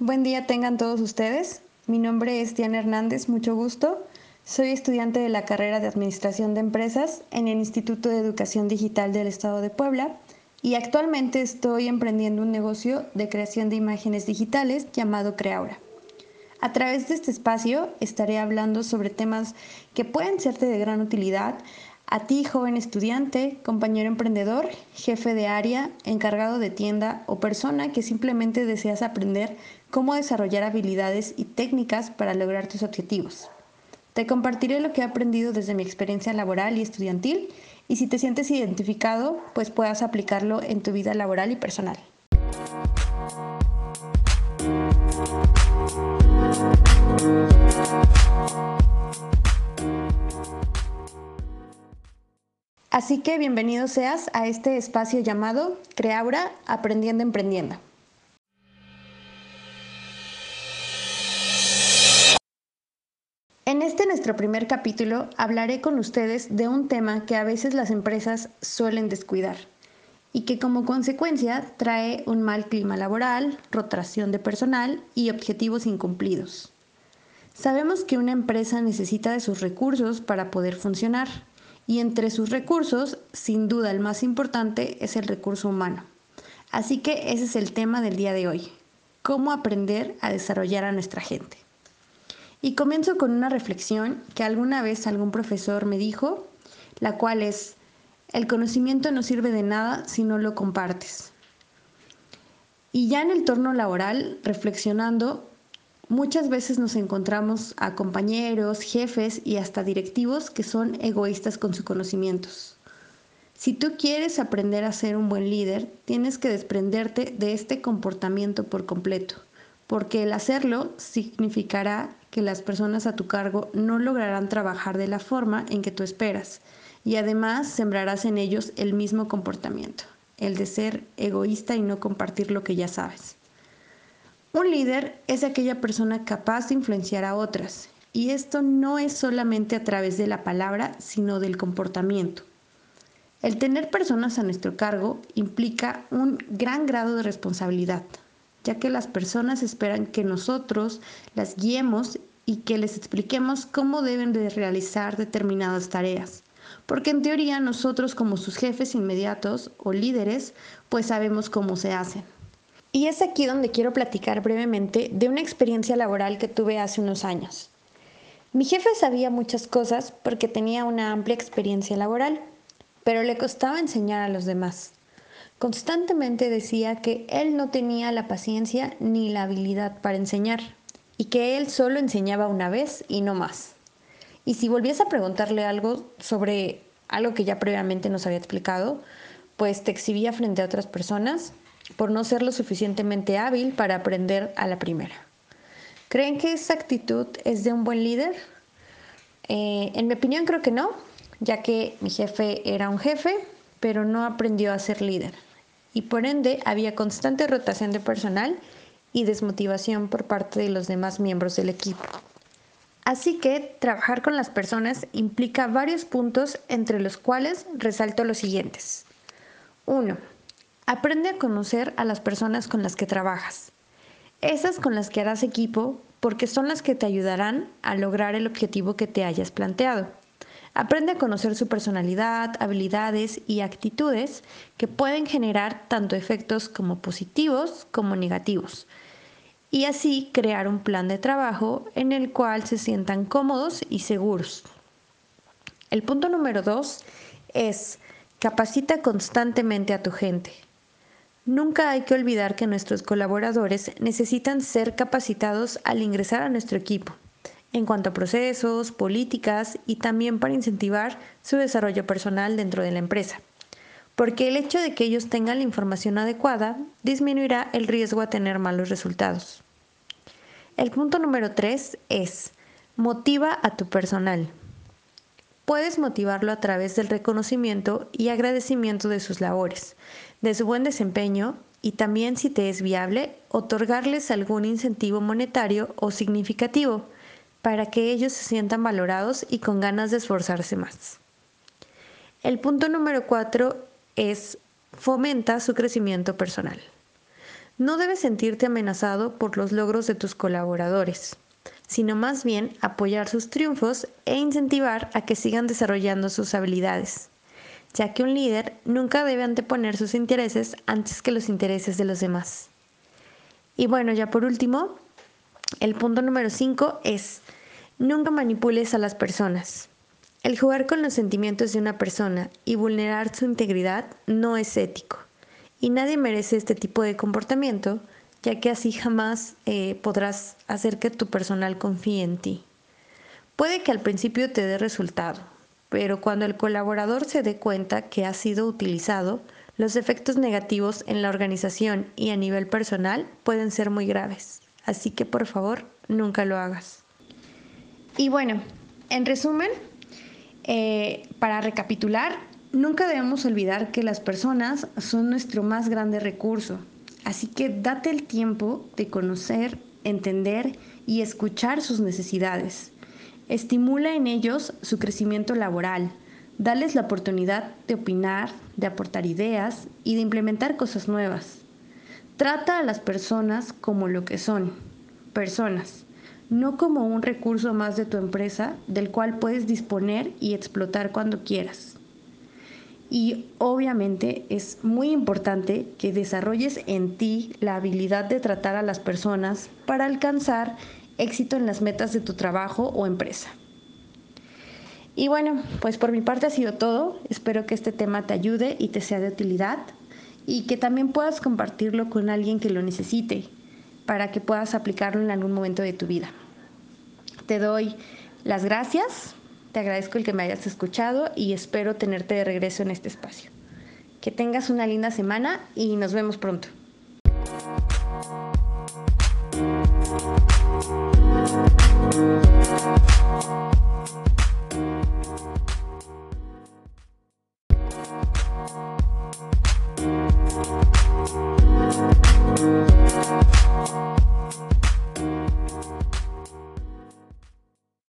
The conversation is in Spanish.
buen día tengan todos ustedes. Mi nombre es Diana Hernández, mucho gusto. Soy estudiante de la carrera de Administración de Empresas en el Instituto de Educación Digital del Estado de Puebla y actualmente estoy emprendiendo un negocio de creación de imágenes digitales llamado Creaura. A través de este espacio estaré hablando sobre temas que pueden serte de gran utilidad a ti, joven estudiante, compañero emprendedor, jefe de área, encargado de tienda o persona que simplemente deseas aprender cómo desarrollar habilidades y técnicas para lograr tus objetivos. Te compartiré lo que he aprendido desde mi experiencia laboral y estudiantil y si te sientes identificado, pues puedas aplicarlo en tu vida laboral y personal. Así que bienvenido seas a este espacio llamado Creaura Aprendiendo Emprendiendo. Este nuestro primer capítulo hablaré con ustedes de un tema que a veces las empresas suelen descuidar y que como consecuencia trae un mal clima laboral, rotación de personal y objetivos incumplidos. Sabemos que una empresa necesita de sus recursos para poder funcionar y entre sus recursos, sin duda el más importante es el recurso humano. Así que ese es el tema del día de hoy, cómo aprender a desarrollar a nuestra gente. Y comienzo con una reflexión que alguna vez algún profesor me dijo, la cual es, el conocimiento no sirve de nada si no lo compartes. Y ya en el torno laboral, reflexionando, Muchas veces nos encontramos a compañeros, jefes y hasta directivos que son egoístas con sus conocimientos. Si tú quieres aprender a ser un buen líder, tienes que desprenderte de este comportamiento por completo, porque el hacerlo significará que las personas a tu cargo no lograrán trabajar de la forma en que tú esperas y además sembrarás en ellos el mismo comportamiento, el de ser egoísta y no compartir lo que ya sabes. Un líder es aquella persona capaz de influenciar a otras, y esto no es solamente a través de la palabra, sino del comportamiento. El tener personas a nuestro cargo implica un gran grado de responsabilidad, ya que las personas esperan que nosotros las guiemos y que les expliquemos cómo deben de realizar determinadas tareas. Porque en teoría nosotros como sus jefes inmediatos o líderes, pues sabemos cómo se hacen. Y es aquí donde quiero platicar brevemente de una experiencia laboral que tuve hace unos años. Mi jefe sabía muchas cosas porque tenía una amplia experiencia laboral, pero le costaba enseñar a los demás. Constantemente decía que él no tenía la paciencia ni la habilidad para enseñar y que él solo enseñaba una vez y no más. Y si volvías a preguntarle algo sobre algo que ya previamente nos había explicado, pues te exhibía frente a otras personas por no ser lo suficientemente hábil para aprender a la primera. ¿Creen que esa actitud es de un buen líder? Eh, en mi opinión creo que no, ya que mi jefe era un jefe, pero no aprendió a ser líder. Y por ende había constante rotación de personal y desmotivación por parte de los demás miembros del equipo. Así que trabajar con las personas implica varios puntos entre los cuales resalto los siguientes. 1 Aprende a conocer a las personas con las que trabajas. Esas con las que harás equipo porque son las que te ayudarán a lograr el objetivo que te hayas planteado. Aprende a conocer su personalidad, habilidades y actitudes que pueden generar tanto efectos como positivos como negativos. Y así crear un plan de trabajo en el cual se sientan cómodos y seguros. El punto número dos es capacita constantemente a tu gente. Nunca hay que olvidar que nuestros colaboradores necesitan ser capacitados al ingresar a nuestro equipo, en cuanto a procesos, políticas y también para incentivar su desarrollo personal dentro de la empresa. Porque el hecho de que ellos tengan la información adecuada disminuirá el riesgo a tener malos resultados. El punto número 3 es motiva a tu personal. Puedes motivarlo a través del reconocimiento y agradecimiento de sus labores, de su buen desempeño y también, si te es viable, otorgarles algún incentivo monetario o significativo para que ellos se sientan valorados y con ganas de esforzarse más. El punto número cuatro es fomenta su crecimiento personal. No debes sentirte amenazado por los logros de tus colaboradores, sino más bien apoyar sus triunfos e incentivar a que sigan desarrollando sus habilidades, ya que un líder nunca debe anteponer sus intereses antes que los intereses de los demás. Y bueno, ya por último, el punto número 5 es, nunca manipules a las personas. El jugar con los sentimientos de una persona y vulnerar su integridad no es ético. Y nadie merece este tipo de comportamiento, ya que así jamás eh, podrás hacer que tu personal confíe en ti. Puede que al principio te dé resultado, pero cuando el colaborador se dé cuenta que ha sido utilizado, los efectos negativos en la organización y a nivel personal pueden ser muy graves. Así que por favor, nunca lo hagas. Y bueno, en resumen, eh, para recapitular, nunca debemos olvidar que las personas son nuestro más grande recurso. Así que date el tiempo de conocer, entender y escuchar sus necesidades. Estimula en ellos su crecimiento laboral, Dales la oportunidad de opinar, de aportar ideas y de implementar cosas nuevas. Trata a las personas como lo que son, personas, no como un recurso más de tu empresa del cual puedes disponer y explotar cuando quieras. Y obviamente es muy importante que desarrolles en ti la habilidad de tratar a las personas para alcanzar éxito en las metas de tu trabajo o empresa. Y bueno, pues por mi parte ha sido todo. Espero que este tema te ayude y te sea de utilidad y que también puedas compartirlo con alguien que lo necesite para que puedas aplicarlo en algún momento de tu vida. Te doy las gracias, te agradezco el que me hayas escuchado y espero tenerte de regreso en este espacio. Que tengas una linda semana y nos vemos pronto.